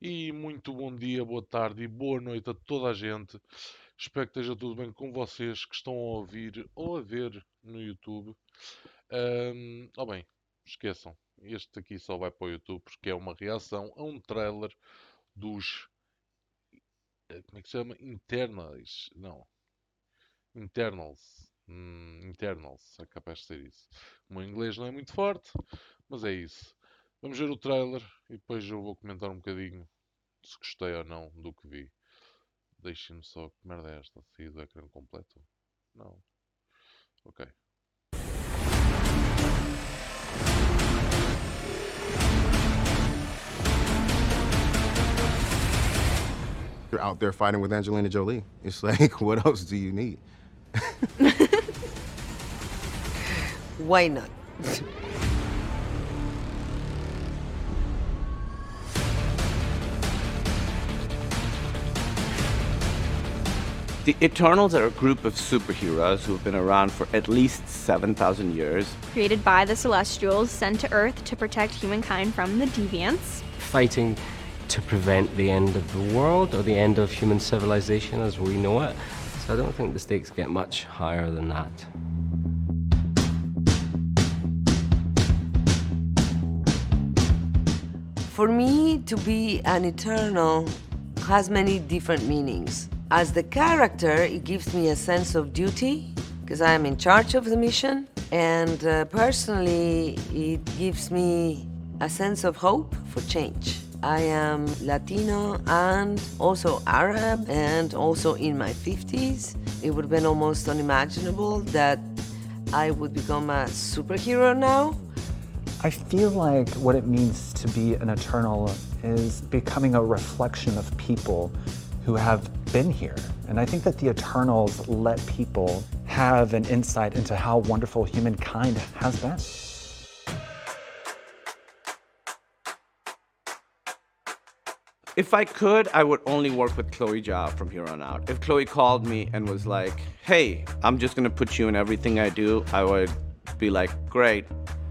E muito bom dia, boa tarde e boa noite a toda a gente. Espero que esteja tudo bem com vocês que estão a ouvir ou a ver no YouTube. Um, oh bem, esqueçam, este aqui só vai para o YouTube porque é uma reação a um trailer dos. eh, Como é que se chama? Internals. Não. Internals. Hum, internals, é capaz de ser isso. O meu inglês não é muito forte, mas é isso. Vamos ver o trailer e depois eu vou comentar um bocadinho se gostei ou não do que vi. Deixem-me só. Que merda é esta? Sair do ecrã completo? Não. Ok. You're out there fighting with Angelina Jolie. It's like, what else do you need? Why not? The Eternals are a group of superheroes who have been around for at least 7,000 years. created by the Celestials sent to Earth to protect humankind from the Deviants. fighting to prevent the end of the world or the end of human civilization as we know it. So I don't think the stakes get much higher than that. For me, to be an eternal has many different meanings. As the character, it gives me a sense of duty because I am in charge of the mission, and uh, personally, it gives me a sense of hope for change. I am Latino and also Arab, and also in my 50s. It would have been almost unimaginable that I would become a superhero now. I feel like what it means to be an eternal is becoming a reflection of people who have been here. And I think that the Eternals let people have an insight into how wonderful humankind has been. If I could, I would only work with Chloe Zhao from here on out. If Chloe called me and was like, hey, I'm just gonna put you in everything I do, I would be like, great.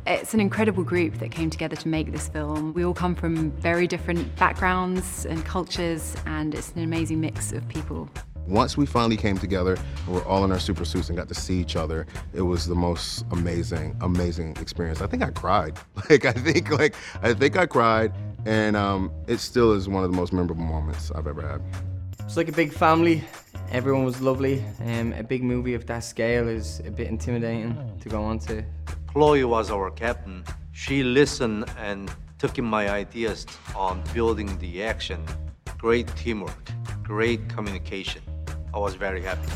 It's an incredible group that came together to make this film. We all come from very different backgrounds and cultures, and it's an amazing mix of people. Once we finally came together and we're all in our super suits and got to see each other, it was the most amazing, amazing experience. I think I cried. Like I think like I think I cried and um, it still is one of the most memorable moments I've ever had. It's like a big family. Everyone was lovely. Um, a big movie of that scale is a bit intimidating to go on to. Chloe was our captain. She listened and took in my ideas on building the action. Great teamwork, great communication. I was very happy.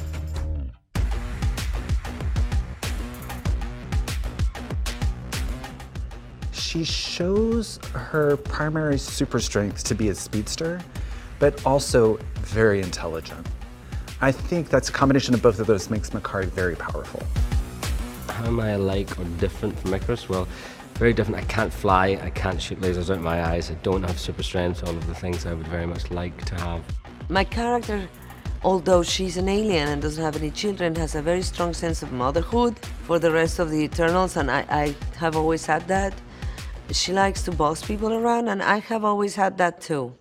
She shows her primary super strength to be a speedster, but also very intelligent. I think that's a combination of both of those makes Makari very powerful. How am I alike or different from Icarus? Well, very different. I can't fly, I can't shoot lasers out of my eyes, I don't have super strength, all of the things I would very much like to have. My character, although she's an alien and doesn't have any children, has a very strong sense of motherhood for the rest of the Eternals, and I, I have always had that. She likes to boss people around, and I have always had that too.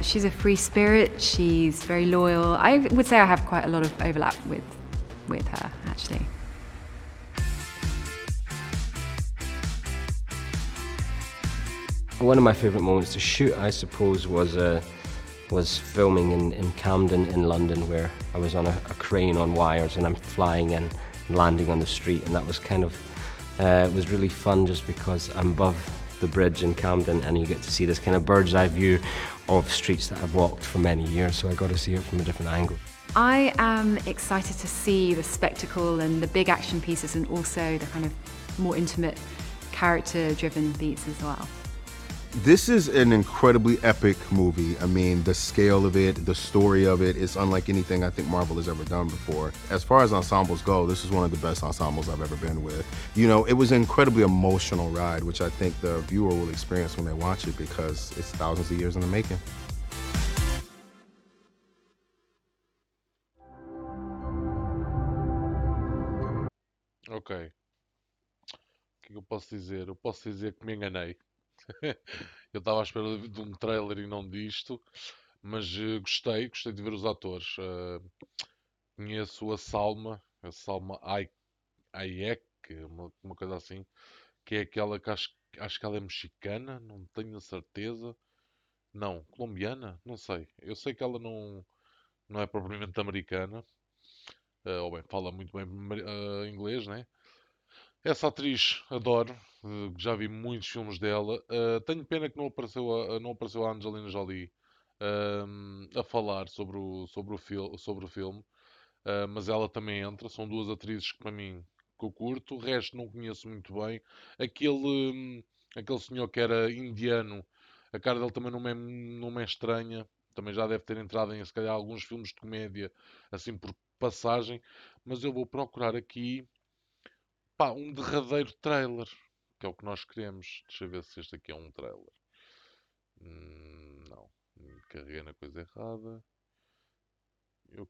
She's a free spirit, she's very loyal. I would say I have quite a lot of overlap with, with her, actually. One of my favourite moments to shoot, I suppose, was uh, was filming in, in Camden in London, where I was on a, a crane on wires and I'm flying and landing on the street, and that was kind of uh, it was really fun just because I'm above the bridge in Camden and you get to see this kind of bird's eye view of streets that I've walked for many years, so I got to see it from a different angle. I am excited to see the spectacle and the big action pieces and also the kind of more intimate character driven beats as well. This is an incredibly epic movie. I mean, the scale of it, the story of it is unlike anything I think Marvel has ever done before. As far as ensembles go, this is one of the best ensembles I've ever been with. You know, it was an incredibly emotional ride, which I think the viewer will experience when they watch it because it's thousands of years in the making. Ok. O que eu posso dizer? Eu posso dizer que me enganei. Eu estava à espera de um trailer e não disto, mas uh, gostei, gostei de ver os atores. Uh, conheço a Salma, a Salma Hayek, uma, uma coisa assim, que é aquela que acho, acho que ela é mexicana, não tenho a certeza. Não, colombiana? Não sei. Eu sei que ela não, não é propriamente americana. Uh, ou bem, fala muito bem uh, inglês, né? Essa atriz adoro, uh, já vi muitos filmes dela. tenho pena que não apareceu a, não apareceu a Angelina Jolie a falar sobre o, sobre o, fil sobre o filme, mas ela também entra. São duas atrizes que para mim que eu curto. O resto não conheço muito bem. Aquele, hum, aquele senhor que era indiano, a cara dele também não é, não é estranha. Também já deve ter entrado em, se calhar, alguns filmes de comédia, assim por passagem. Mas eu vou procurar aqui pá, um derradeiro trailer, que é o que nós queremos. Deixa eu ver se este aqui é um trailer. Hum, não, carreguei na coisa errada. Eu,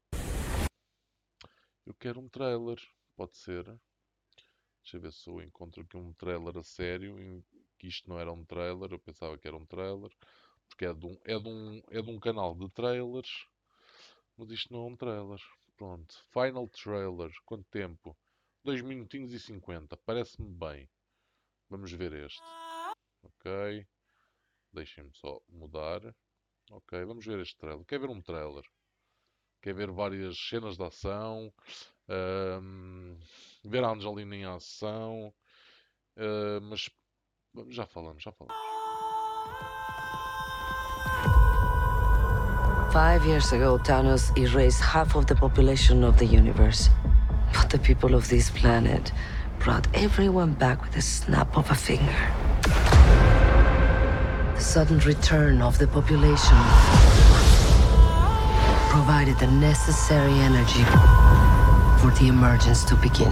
eu quero um trailer, pode ser. Deixa eu ver se eu encontro aqui um trailer a sério. Que isto não era um trailer, eu pensava que era um trailer. Porque é de um, é de um, é de um canal de trailers. Mas isto não é um trailer. Pronto. Final trailer. Quanto tempo? 2 minutinhos e 50. Parece-me bem. Vamos ver este. Ok. Deixem-me só mudar. Ok, vamos ver este trailer. Quer ver um trailer? Quer ver várias cenas de ação? Um, ver a Angelina em ação. Uh, mas já falamos, já falamos. Five years ago, Thanos erased half of the population of the universe. But the people of this planet brought everyone back with a snap of a finger. The sudden return of the population provided the necessary energy for the emergence to begin.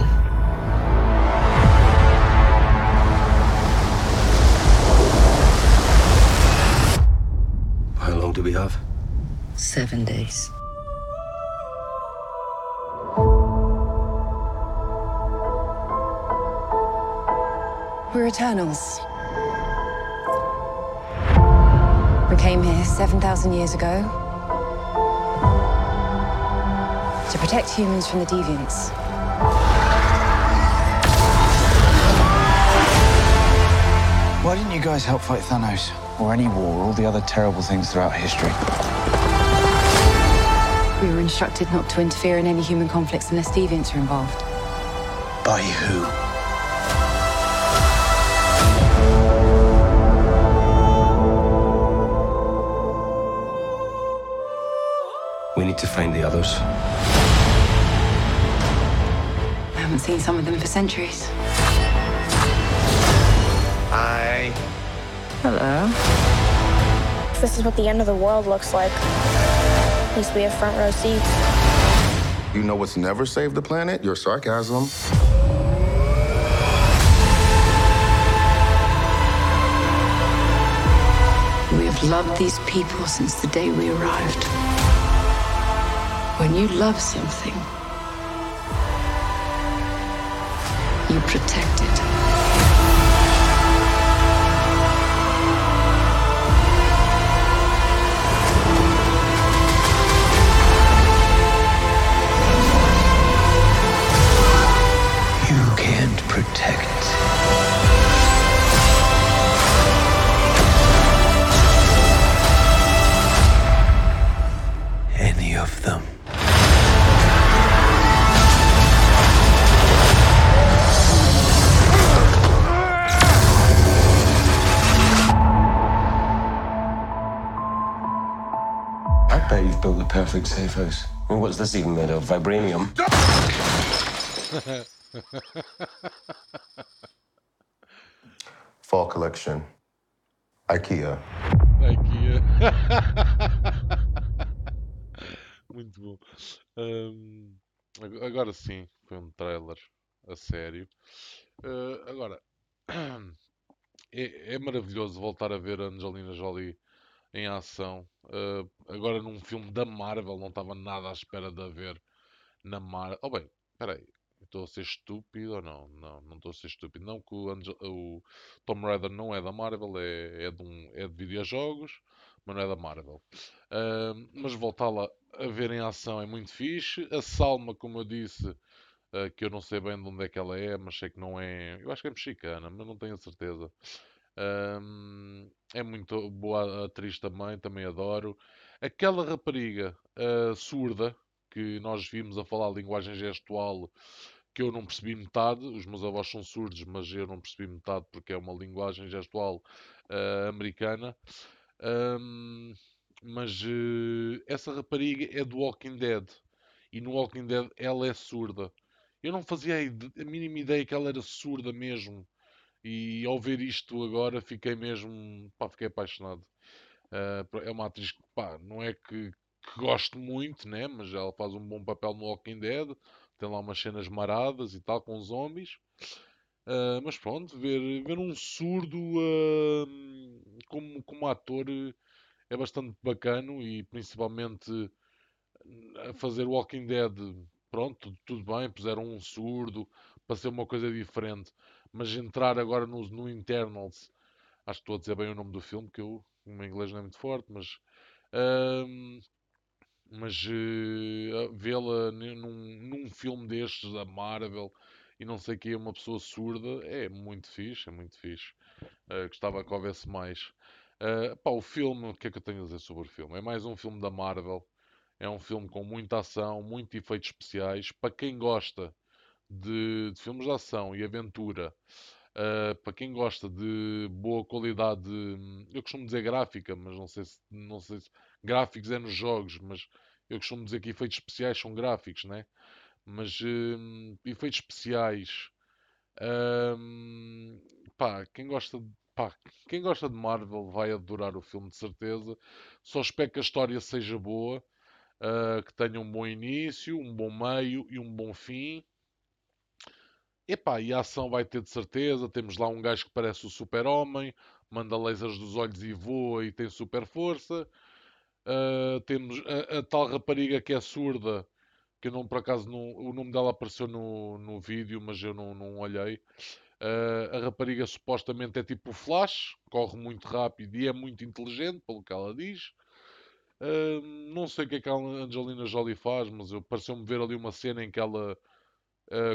How long do we have? Seven days. We're Eternals. We came here 7,000 years ago to protect humans from the deviants. Why didn't you guys help fight Thanos? Or any war, or all the other terrible things throughout history? We were instructed not to interfere in any human conflicts unless deviants are involved. By who? Need to find the others. I haven't seen some of them for centuries. Hi. Hello. This is what the end of the world looks like. At least we have front row seats. You know what's never saved the planet? Your sarcasm. We have loved these people since the day we arrived. When you love something, you protect You bet you've built the perfect safe house. I mean, what's this even made of? Vibranium? Fall collection. IKEA. IKEA. Muito bom. Um, agora sim, foi um trailer a sério. Uh, agora, é, é, maravilhoso voltar a ver a Angelina Jolie em ação. Uh, agora num filme da Marvel, não estava nada à espera de haver na Marvel. Oh bem, peraí, Estou a ser estúpido ou não? Não, não estou a ser estúpido. Não que o, Angel, o Tom Raider não é da Marvel, é, é, de, um, é de videojogos, mas não é da Marvel. Uh, mas voltá-la a ver em ação é muito fixe. A Salma, como eu disse, uh, que eu não sei bem de onde é que ela é, mas sei que não é. Eu acho que é mexicana, mas não tenho certeza. Uh, é muito boa atriz também, também adoro. Aquela rapariga uh, surda que nós vimos a falar a linguagem gestual que eu não percebi metade. Os meus avós são surdos, mas eu não percebi metade porque é uma linguagem gestual uh, americana. Um, mas uh, essa rapariga é do Walking Dead e no Walking Dead ela é surda. Eu não fazia a mínima ideia que ela era surda mesmo. E ao ver isto agora fiquei mesmo. pá, fiquei apaixonado. Uh, é uma atriz que, pá, não é que, que gosto muito, né? Mas ela faz um bom papel no Walking Dead tem lá umas cenas maradas e tal, com zombies. Uh, mas pronto, ver, ver um surdo uh, como, como ator é bastante bacano e principalmente a fazer Walking Dead, pronto, tudo bem, puseram um surdo para ser uma coisa diferente, mas entrar agora no, no Internals, acho que estou a dizer bem o nome do filme, que eu, o meu inglês não é muito forte, mas mas uh, vê-la num, num filme destes da Marvel e não sei o que é uma pessoa surda é muito fixe, é muito fixe. Uh, gostava que houvesse mais. Uh, pá, o filme, o que é que eu tenho a dizer sobre o filme? É mais um filme da Marvel. É um filme com muita ação, muitos efeitos especiais. Para quem gosta de, de filmes de ação e aventura, uh, para quem gosta de boa qualidade, eu costumo dizer gráfica, mas não sei se, não sei se gráficos é nos jogos, mas eu costumo dizer que efeitos especiais são gráficos, né? Mas uh, efeitos especiais, uh, pá, quem gosta de Pá, quem gosta de Marvel vai adorar o filme de certeza. Só espero que a história seja boa, uh, que tenha um bom início, um bom meio e um bom fim. Epá, e a ação vai ter de certeza. Temos lá um gajo que parece o super-homem, manda lasers dos olhos e voa e tem super força. Uh, temos a, a, tal rapariga que é surda, que eu não, por acaso, não, o nome dela apareceu no, no vídeo, mas eu não, não olhei. Uh, a rapariga supostamente é tipo Flash, corre muito rápido e é muito inteligente, pelo que ela diz. Uh, não sei o que é que a Angelina Jolie faz, mas eu pareceu-me ver ali uma cena em que ela,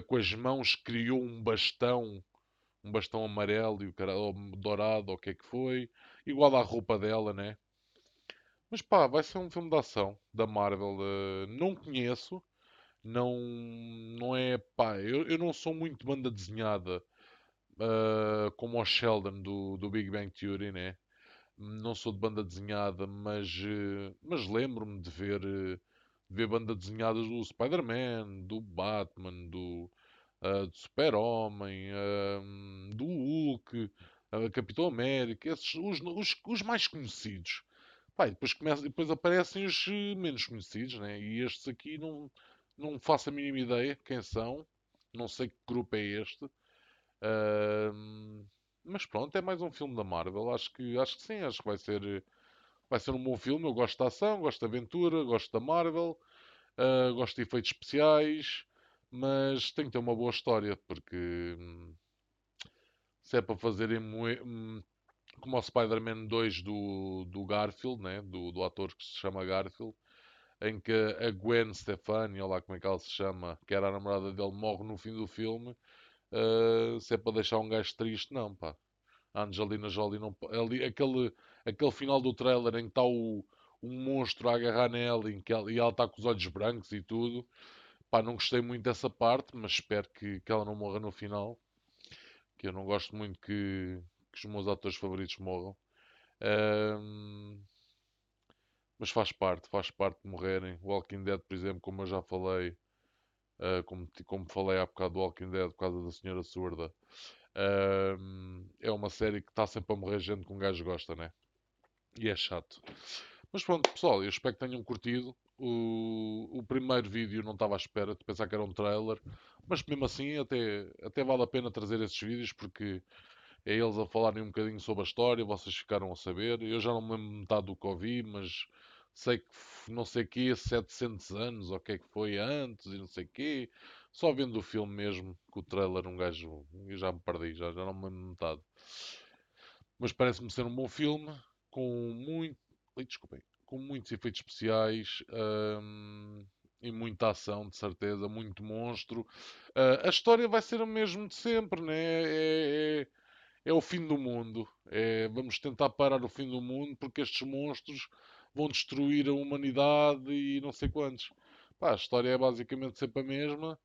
com as mãos, criou um bastão, um bastão amarelo e o cara, ou dourado, ou o que é que foi, igual à roupa dela, né? Mas pá, vai ser um filme de ação da Marvel. Uh, não conheço. Não, não é. Pá, eu, eu não sou muito banda desenhada uh, como o Sheldon do, do Big Bang Theory, né? Não sou de banda desenhada, mas, uh, mas lembro-me de ver, de ver banda desenhadas do Spider-Man, do Batman, do, do Super-Homem, do Hulk, Capitão América, esses, os, os, os mais conhecidos. Pá, depois, depois aparecem os eh, menos conhecidos, né? E estes aqui não, não faço a mínima ideia quem são. Não sei que grupo é este. Uh, mas pronto, é mais um filme da Marvel. Acho que, acho que sim, acho que vai ser, vai ser um bom filme. Eu gosto da ação, gosto da aventura, gosto da Marvel, uh, gosto de efeitos especiais, mas tem que ter uma boa história, porque hum, se é para fazerem hum, como o Spider-Man 2 do, do Garfield, né? do, do ator que se chama Garfield, em que a Gwen Stefani, ou lá como é que ela se chama, que era a namorada dele, morre no fim do filme. Uh, se é para deixar um gajo triste, não, pá. A Angelina Jolie não. Ali, aquele, aquele final do trailer em que está o, um monstro a agarrar nela em que ela, e ela está com os olhos brancos e tudo. Pá, não gostei muito dessa parte, mas espero que, que ela não morra no final. Que eu não gosto muito que, que os meus atores favoritos morram. Um, mas faz parte, faz parte de morrerem. Walking Dead, por exemplo, como eu já falei, uh, como, como falei há bocado do Walking Dead por causa da Senhora Surda, é uma série que está sempre a morrer gente que um gajo gosta, né? E é chato. Mas pronto, pessoal, eu espero que tenham curtido. O, o primeiro vídeo não estava à espera de pensar que era um trailer, mas mesmo assim até, até vale a pena trazer esses vídeos porque é eles a falarem um bocadinho sobre a história, vocês ficaram a saber. Eu já não me lembro metade do que ouvi, mas sei que não sei que 700 anos, ou o que é que foi antes, e não sei que. Só vendo o filme mesmo, com o trailer, um gajo. Eu já me perdi, já, já não me lembro metade. Mas parece-me ser um bom filme, com muito. Desculpem. Com muitos efeitos especiais hum, e muita ação, de certeza, muito monstro. Uh, a história vai ser o mesmo de sempre, né? É, é, é o fim do mundo. É, vamos tentar parar o fim do mundo porque estes monstros vão destruir a humanidade e não sei quantos. Pá, a história é basicamente sempre a mesma.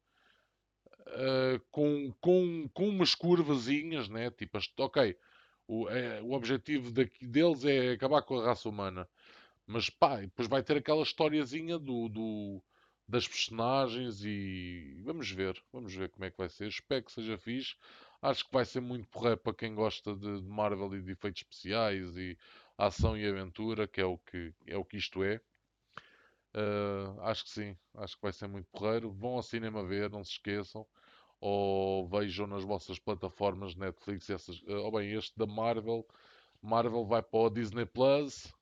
Uh, com, com, com umas curvazinhas, né? Tipo, ok, o, é, o objetivo daqui, deles é acabar com a raça humana. Mas pá, depois vai ter aquela historiazinha do, do, das personagens e vamos ver, vamos ver como é que vai ser. Espero que seja fixe. Acho que vai ser muito porreiro para quem gosta de, de Marvel e de efeitos especiais e ação e aventura, que é o que, é o que isto é. Uh, acho que sim, acho que vai ser muito porreiro. Vão ao cinema ver, não se esqueçam. Ou vejam nas vossas plataformas Netflix. Essas, uh, ou bem, este da Marvel. Marvel vai para o Disney Plus.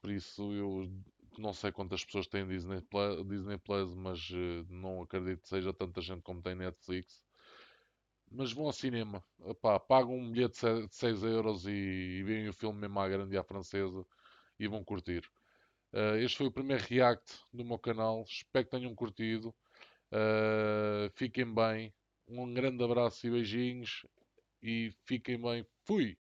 Por isso eu não sei quantas pessoas têm Disney Plus, Disney Plus mas uh, não acredito que seja tanta gente como tem Netflix mas vão ao cinema, Epá, pagam um bilhete de 6 euros e, e veem o filme mesmo à grande e à francesa e vão curtir. Uh, este foi o primeiro react do meu canal, espero que tenham curtido. Uh, fiquem bem, um grande abraço e beijinhos e fiquem bem. Fui!